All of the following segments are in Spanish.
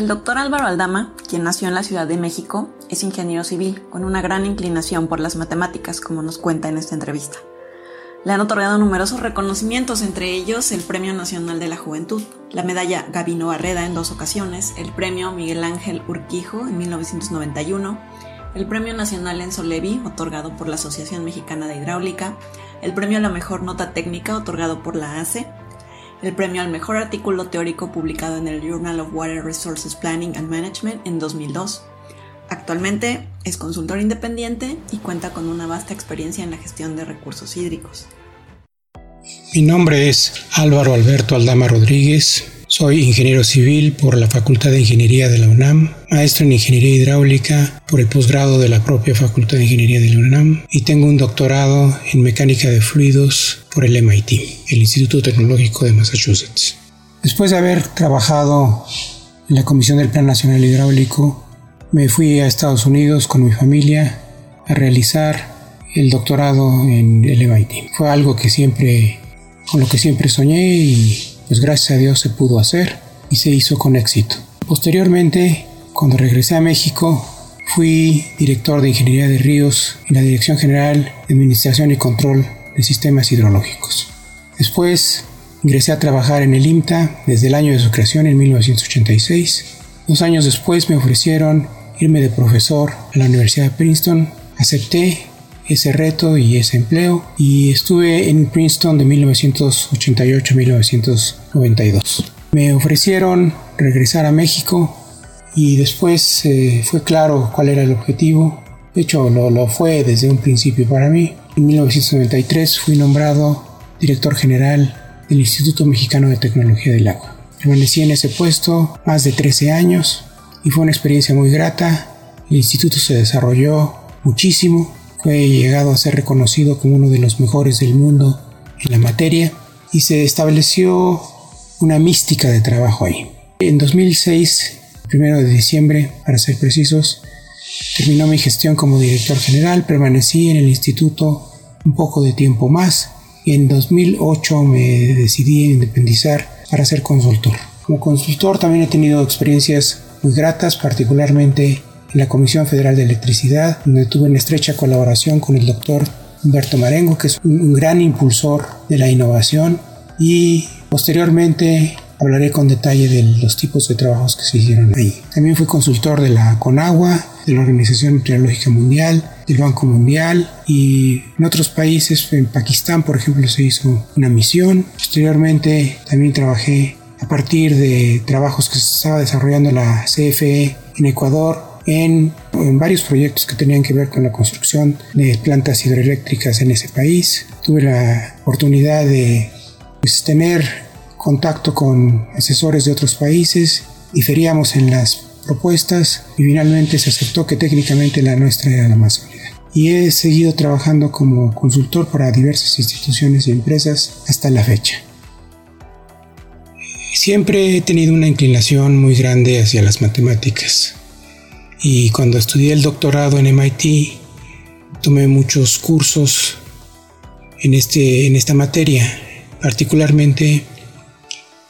El doctor Álvaro Aldama, quien nació en la Ciudad de México, es ingeniero civil con una gran inclinación por las matemáticas, como nos cuenta en esta entrevista. Le han otorgado numerosos reconocimientos, entre ellos el Premio Nacional de la Juventud, la medalla Gabino Barreda en dos ocasiones, el Premio Miguel Ángel Urquijo en 1991, el Premio Nacional Enzo Levi, otorgado por la Asociación Mexicana de Hidráulica, el Premio a la Mejor Nota Técnica, otorgado por la ACE, el premio al mejor artículo teórico publicado en el Journal of Water Resources Planning and Management en 2002. Actualmente es consultor independiente y cuenta con una vasta experiencia en la gestión de recursos hídricos. Mi nombre es Álvaro Alberto Aldama Rodríguez. Soy ingeniero civil por la Facultad de Ingeniería de la UNAM, maestro en Ingeniería Hidráulica por el posgrado de la propia Facultad de Ingeniería de la UNAM y tengo un doctorado en Mecánica de Fluidos por el MIT, el Instituto Tecnológico de Massachusetts. Después de haber trabajado en la Comisión del Plan Nacional Hidráulico, me fui a Estados Unidos con mi familia a realizar el doctorado en el MIT. Fue algo que siempre, con lo que siempre soñé y pues gracias a Dios se pudo hacer y se hizo con éxito. Posteriormente, cuando regresé a México, fui director de Ingeniería de Ríos en la Dirección General de Administración y Control de Sistemas Hidrológicos. Después ingresé a trabajar en el IMTA desde el año de su creación en 1986. Dos años después me ofrecieron irme de profesor a la Universidad de Princeton. Acepté ese reto y ese empleo y estuve en Princeton de 1988 a 1992. Me ofrecieron regresar a México y después eh, fue claro cuál era el objetivo. De hecho, lo, lo fue desde un principio para mí. En 1993 fui nombrado director general del Instituto Mexicano de Tecnología del Agua. Permanecí en ese puesto más de 13 años y fue una experiencia muy grata. El instituto se desarrolló muchísimo, fue llegado a ser reconocido como uno de los mejores del mundo en la materia y se estableció una mística de trabajo ahí. En 2006, primero de diciembre, para ser precisos, terminó mi gestión como director general, permanecí en el instituto un poco de tiempo más y en 2008 me decidí a independizar para ser consultor. Como consultor también he tenido experiencias muy gratas, particularmente en la Comisión Federal de Electricidad, donde tuve una estrecha colaboración con el doctor Humberto Marengo, que es un gran impulsor de la innovación, y posteriormente hablaré con detalle de los tipos de trabajos que se hicieron ahí. También fui consultor de la CONAGUA, de la Organización Meteorológica Mundial, del Banco Mundial y en otros países, en Pakistán por ejemplo, se hizo una misión. Posteriormente también trabajé a partir de trabajos que se estaba desarrollando la CFE en Ecuador en, en, varios proyectos que tenían que ver con la construcción de plantas hidroeléctricas en ese país. Tuve la oportunidad de pues, tener contacto con asesores de otros países, diferíamos en las propuestas y finalmente se aceptó que técnicamente la nuestra era la más sólida. Y he seguido trabajando como consultor para diversas instituciones y empresas hasta la fecha. Siempre he tenido una inclinación muy grande hacia las matemáticas. Y cuando estudié el doctorado en MIT, tomé muchos cursos en, este, en esta materia, particularmente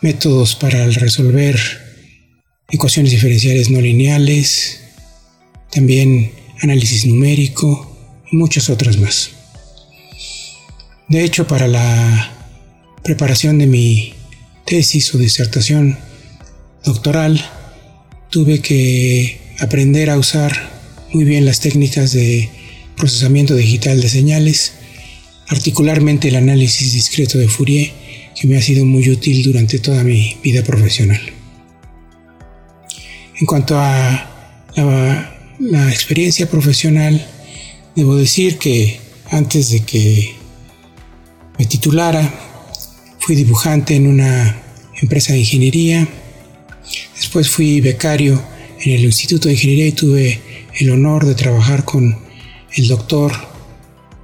métodos para resolver ecuaciones diferenciales no lineales, también análisis numérico y muchas otras más. De hecho, para la preparación de mi tesis o disertación doctoral, tuve que aprender a usar muy bien las técnicas de procesamiento digital de señales, particularmente el análisis discreto de Fourier, que me ha sido muy útil durante toda mi vida profesional. En cuanto a la, experiencia profesional, debo decir que antes de que me titulara, Fui dibujante en una empresa de ingeniería. Después fui becario en el Instituto de Ingeniería tuve el honor de trabajar con el doctor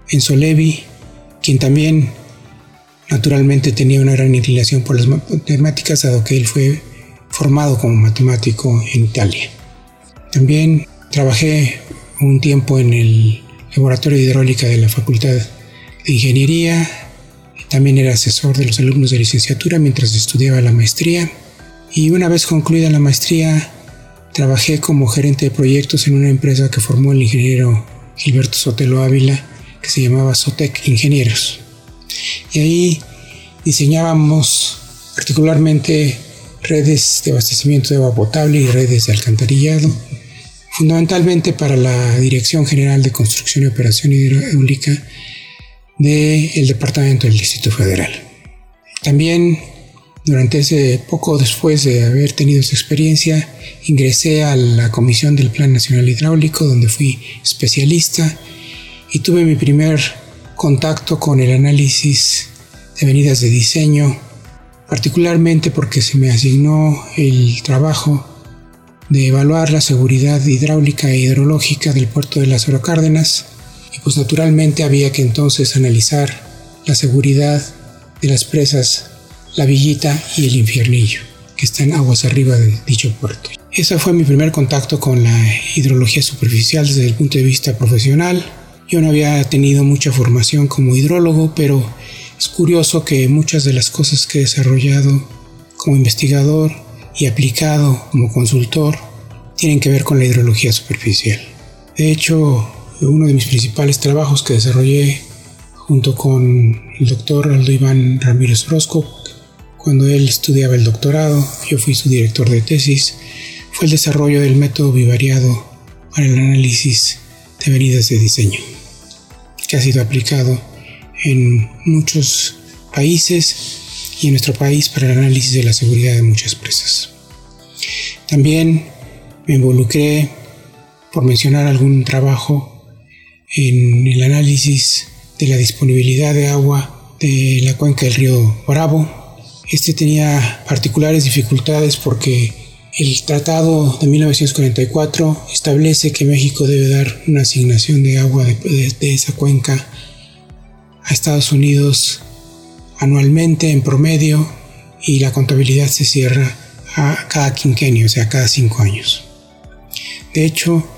Enzo Levi, quien también naturalmente tenía una gran inclinación por las matemáticas, dado que él fue formado como matemático en Italia. También trabajé un tiempo en el laboratorio de hidráulica de la Facultad de Ingeniería también era asesor de los alumnos de licenciatura mientras estudiaba la maestría. Y una vez concluida la maestría, trabajé como gerente de proyectos en una empresa que formó el ingeniero Gilberto Sotelo Ávila, que se llamaba Sotec Ingenieros. Y ahí diseñábamos particularmente redes de abastecimiento de agua potable y redes de alcantarillado, fundamentalmente para la Dirección General de Construcción y Operación Hidráulica del Departamento del Distrito Federal. También durante ese poco después de haber tenido esa experiencia, ingresé a la Comisión del Plan Nacional Hidráulico, donde fui especialista y tuve mi primer contacto con el análisis de venidas de diseño, particularmente porque se me asignó el trabajo de evaluar la seguridad hidráulica e hidrológica del puerto de las Cárdenas y pues naturalmente había que entonces analizar la seguridad de las presas la Villita y el Infiernillo, que están aguas arriba de dicho puerto. Ese fue mi primer contacto con la hidrología superficial desde el punto de vista profesional. Yo no había tenido mucha formación como hidrólogo, pero es curioso que muchas de las cosas que he desarrollado como investigador y aplicado como consultor tienen que ver con la hidrología superficial. De hecho, uno de mis principales trabajos que desarrollé junto con el doctor Aldo Iván Ramírez Orozco cuando él estudiaba el doctorado, yo fui su director de tesis, fue el desarrollo del método bivariado para el análisis de venidas de diseño, que ha sido aplicado en muchos países y en nuestro país para el análisis de la seguridad de muchas presas. También me involucré, por mencionar algún trabajo, en el análisis de la disponibilidad de agua de la cuenca del río Bravo este tenía particulares dificultades porque el Tratado de 1944 establece que México debe dar una asignación de agua de, esa cuenca a Estados Unidos anualmente en promedio y la contabilidad se cierra a cada quinquenio, o sea, cada cinco años. De hecho,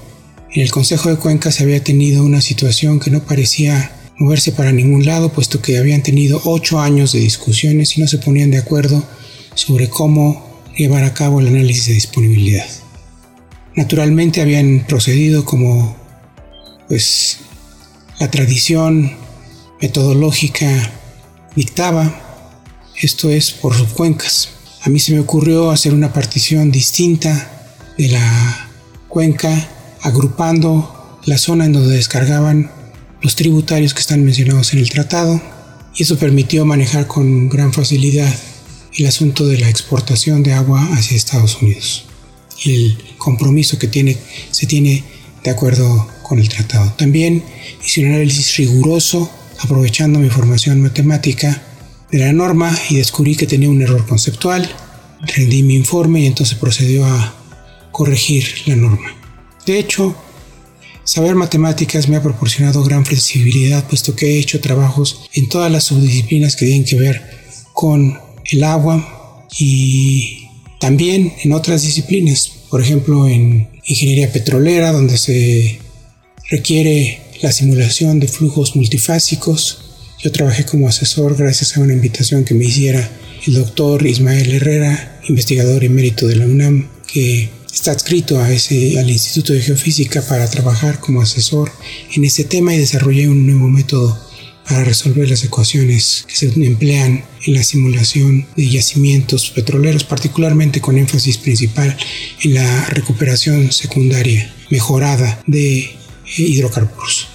en el Consejo de Cuenca se había tenido una situación que no parecía moverse para ningún lado, puesto que habían tenido ocho años de discusiones y no se ponían de acuerdo sobre cómo llevar a cabo el análisis de disponibilidad. Naturalmente habían procedido como pues la tradición metodológica dictaba, esto es por subcuencas. A mí se me ocurrió hacer una partición distinta de la cuenca, agrupando la zona en donde descargaban los tributarios que están mencionados en el tratado y eso permitió manejar con gran facilidad el asunto de la exportación de agua hacia Estados Unidos el compromiso que tiene, se tiene de acuerdo con el tratado. También hice un análisis riguroso aprovechando mi formación matemática de la norma y descubrí que tenía un error conceptual. Rendí mi informe y entonces procedió a corregir la norma. De hecho, Saber matemáticas me ha proporcionado gran flexibilidad puesto que he hecho trabajos en todas las subdisciplinas que tienen que ver con el agua y también en otras disciplinas, por ejemplo en ingeniería petrolera donde se requiere la simulación de flujos multifásicos. Yo trabajé como asesor gracias a una invitación que me hiciera el doctor Ismael Herrera, investigador emérito de la UNAM, que está adscrito a ese, al Instituto de Geofísica para trabajar como asesor en ese tema y desarrollé un nuevo método para resolver las ecuaciones que se emplean en la simulación de yacimientos petroleros, particularmente con énfasis principal en la recuperación secundaria mejorada de hidrocarburos.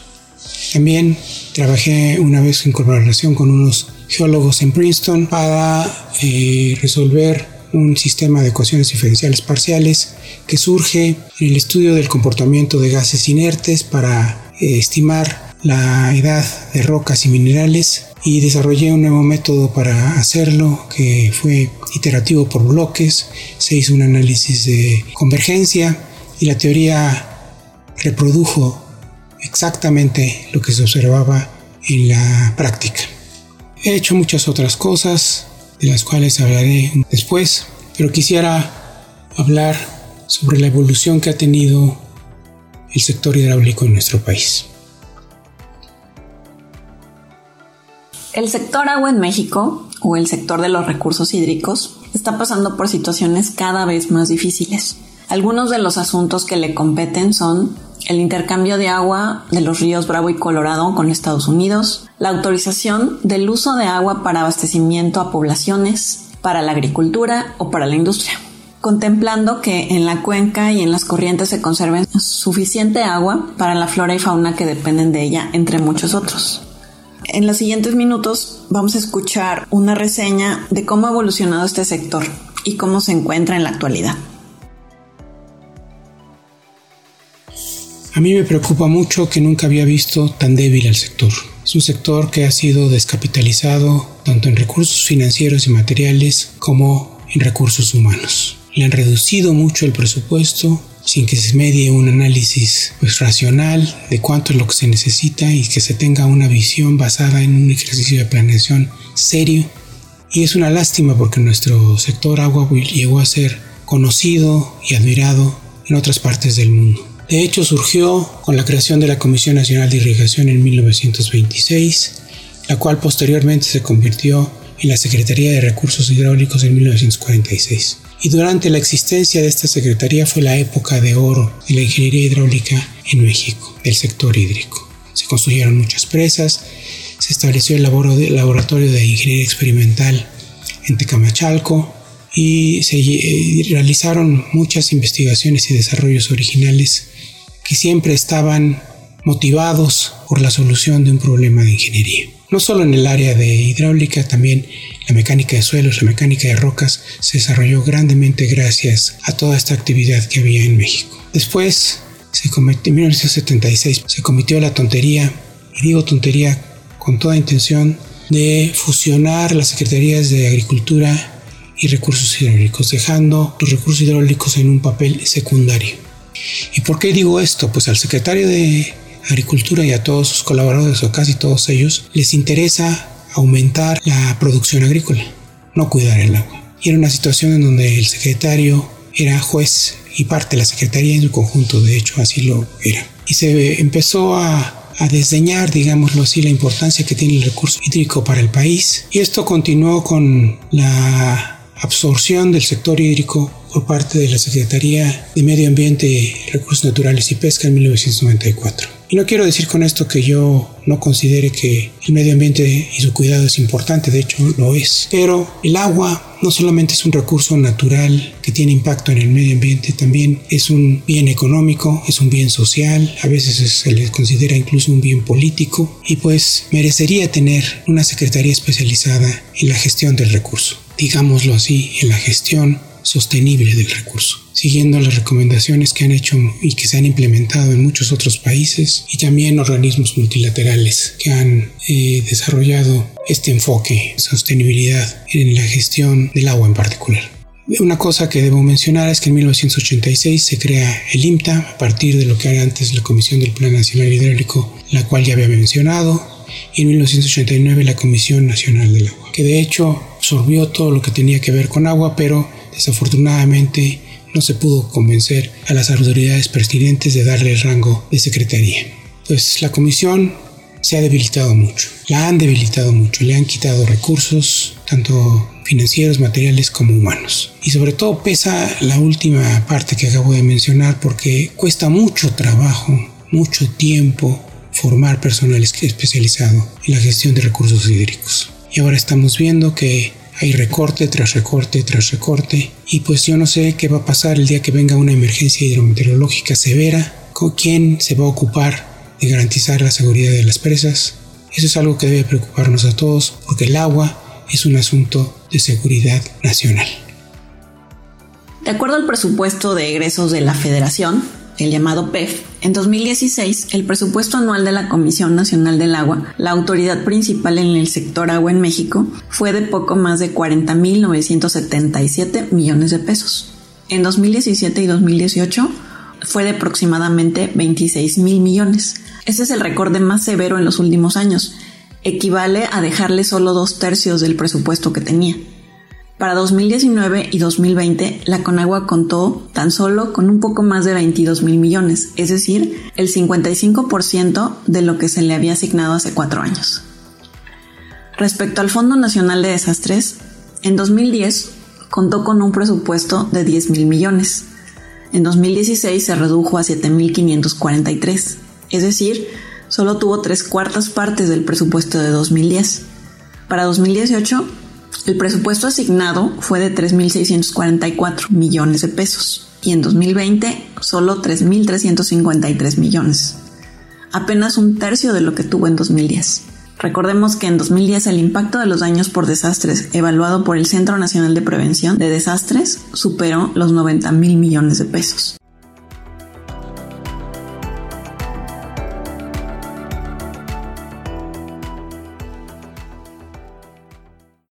También trabajé una vez en colaboración con unos geólogos en Princeton para eh, resolver un sistema de ecuaciones diferenciales parciales que surge en el estudio del comportamiento de gases inertes para eh, estimar la edad de rocas y minerales y desarrollé un nuevo método para hacerlo que fue iterativo por bloques, se hizo un análisis de convergencia y la teoría reprodujo exactamente lo que se observaba en la práctica. He hecho muchas otras cosas, de las cuales hablaré después, pero quisiera hablar sobre la evolución que ha tenido el sector hidráulico en nuestro país. El sector agua en México, o el sector de los recursos hídricos, está pasando por situaciones cada vez más difíciles. Algunos de los asuntos que le competen son el intercambio de agua de los ríos Bravo y Colorado con Estados Unidos, la autorización del uso de agua para abastecimiento a poblaciones, para la agricultura o para la industria, contemplando que en la cuenca y en las corrientes se conserve suficiente agua para la flora y fauna que dependen de ella, entre muchos otros. En los siguientes minutos vamos a escuchar una reseña de cómo ha evolucionado este sector y cómo se encuentra en la actualidad. A mí me preocupa mucho que nunca había visto tan débil al sector. Es un sector que ha sido descapitalizado tanto en recursos financieros y materiales como en recursos humanos. Le han reducido mucho el presupuesto sin que se medie un análisis pues, racional de cuánto es lo que se necesita y que se tenga una visión basada en un ejercicio de planeación serio. Y es una lástima porque nuestro sector agua llegó a ser conocido y admirado en otras partes del mundo. De hecho, surgió con la creación de la Comisión Nacional de Irrigación en 1926, la cual posteriormente se convirtió en la Secretaría de Recursos Hidráulicos en 1946. Y durante la existencia de esta Secretaría fue la época de oro de la ingeniería hidráulica en México, del sector hídrico. Se construyeron muchas presas, se estableció el laboratorio de ingeniería experimental en Tecamachalco y se eh, realizaron muchas investigaciones y desarrollos originales que siempre estaban motivados por la solución de un problema de ingeniería. No solo en el área de hidráulica, también la mecánica de suelos, la mecánica de rocas se desarrolló grandemente gracias a toda esta actividad que había en México. Después, se cometió, en 1976, se cometió la tontería, y digo tontería con toda intención, de fusionar las secretarías de Agricultura y Recursos Hidráulicos, dejando los recursos hidráulicos en un papel secundario. ¿Y por qué digo esto? Pues al secretario de Agricultura y a todos sus colaboradores o casi todos ellos les interesa aumentar la producción agrícola, no cuidar el agua. Y era una situación en donde el secretario era juez y parte de la secretaría en su conjunto, de hecho así lo era. Y se empezó a, a desdeñar, digámoslo así, la importancia que tiene el recurso hídrico para el país. Y esto continuó con la absorción del sector hídrico por parte de la Secretaría de Medio Ambiente, Recursos Naturales y Pesca en 1994. Y no quiero decir con esto que yo no considere que el medio ambiente y su cuidado es importante, de hecho lo es. Pero el agua no solamente es un recurso natural que tiene impacto en el medio ambiente, también es un bien económico, es un bien social, a veces se le considera incluso un bien político y pues merecería tener una secretaría especializada en la gestión del recurso digámoslo así, en la gestión sostenible del recurso, siguiendo las recomendaciones que han hecho y que se han implementado en muchos otros países y también organismos multilaterales que han eh, desarrollado este enfoque, sostenibilidad en la gestión del agua en particular. Una cosa que debo mencionar es que en 1986 se crea el IMTA a partir de lo que era antes la Comisión del Plan Nacional Hidráulico, la cual ya había mencionado, y en 1989 la Comisión Nacional del Agua, que de hecho absorbió todo lo que tenía que ver con agua, pero desafortunadamente no se pudo convencer a las autoridades pertinentes de darle el rango de secretaría. Pues la comisión se ha debilitado mucho, la han debilitado mucho, le han quitado recursos, tanto financieros, materiales como humanos. Y sobre todo pesa la última parte que acabo de mencionar porque cuesta mucho trabajo, mucho tiempo formar personal especializado en la gestión de recursos hídricos. Y ahora estamos viendo que hay recorte tras recorte tras recorte y pues yo no sé qué va a pasar el día que venga una emergencia hidrometeorológica severa, con quién se va a ocupar de garantizar la seguridad de las presas. Eso es algo que debe preocuparnos a todos porque el agua es un asunto de seguridad nacional. De acuerdo al presupuesto de egresos de la Federación, el llamado PEF, en 2016 el presupuesto anual de la Comisión Nacional del Agua, la autoridad principal en el sector agua en México, fue de poco más de 40.977 millones de pesos. En 2017 y 2018 fue de aproximadamente 26 mil millones. Ese es el récord más severo en los últimos años. Equivale a dejarle solo dos tercios del presupuesto que tenía. Para 2019 y 2020, la Conagua contó tan solo con un poco más de 22 mil millones, es decir, el 55% de lo que se le había asignado hace cuatro años. Respecto al Fondo Nacional de Desastres, en 2010 contó con un presupuesto de 10 mil millones. En 2016 se redujo a 7.543, es decir, solo tuvo tres cuartas partes del presupuesto de 2010. Para 2018, el presupuesto asignado fue de 3.644 millones de pesos y en 2020 solo 3.353 millones, apenas un tercio de lo que tuvo en 2010. Recordemos que en 2010 el impacto de los daños por desastres evaluado por el Centro Nacional de Prevención de Desastres superó los 90 mil millones de pesos.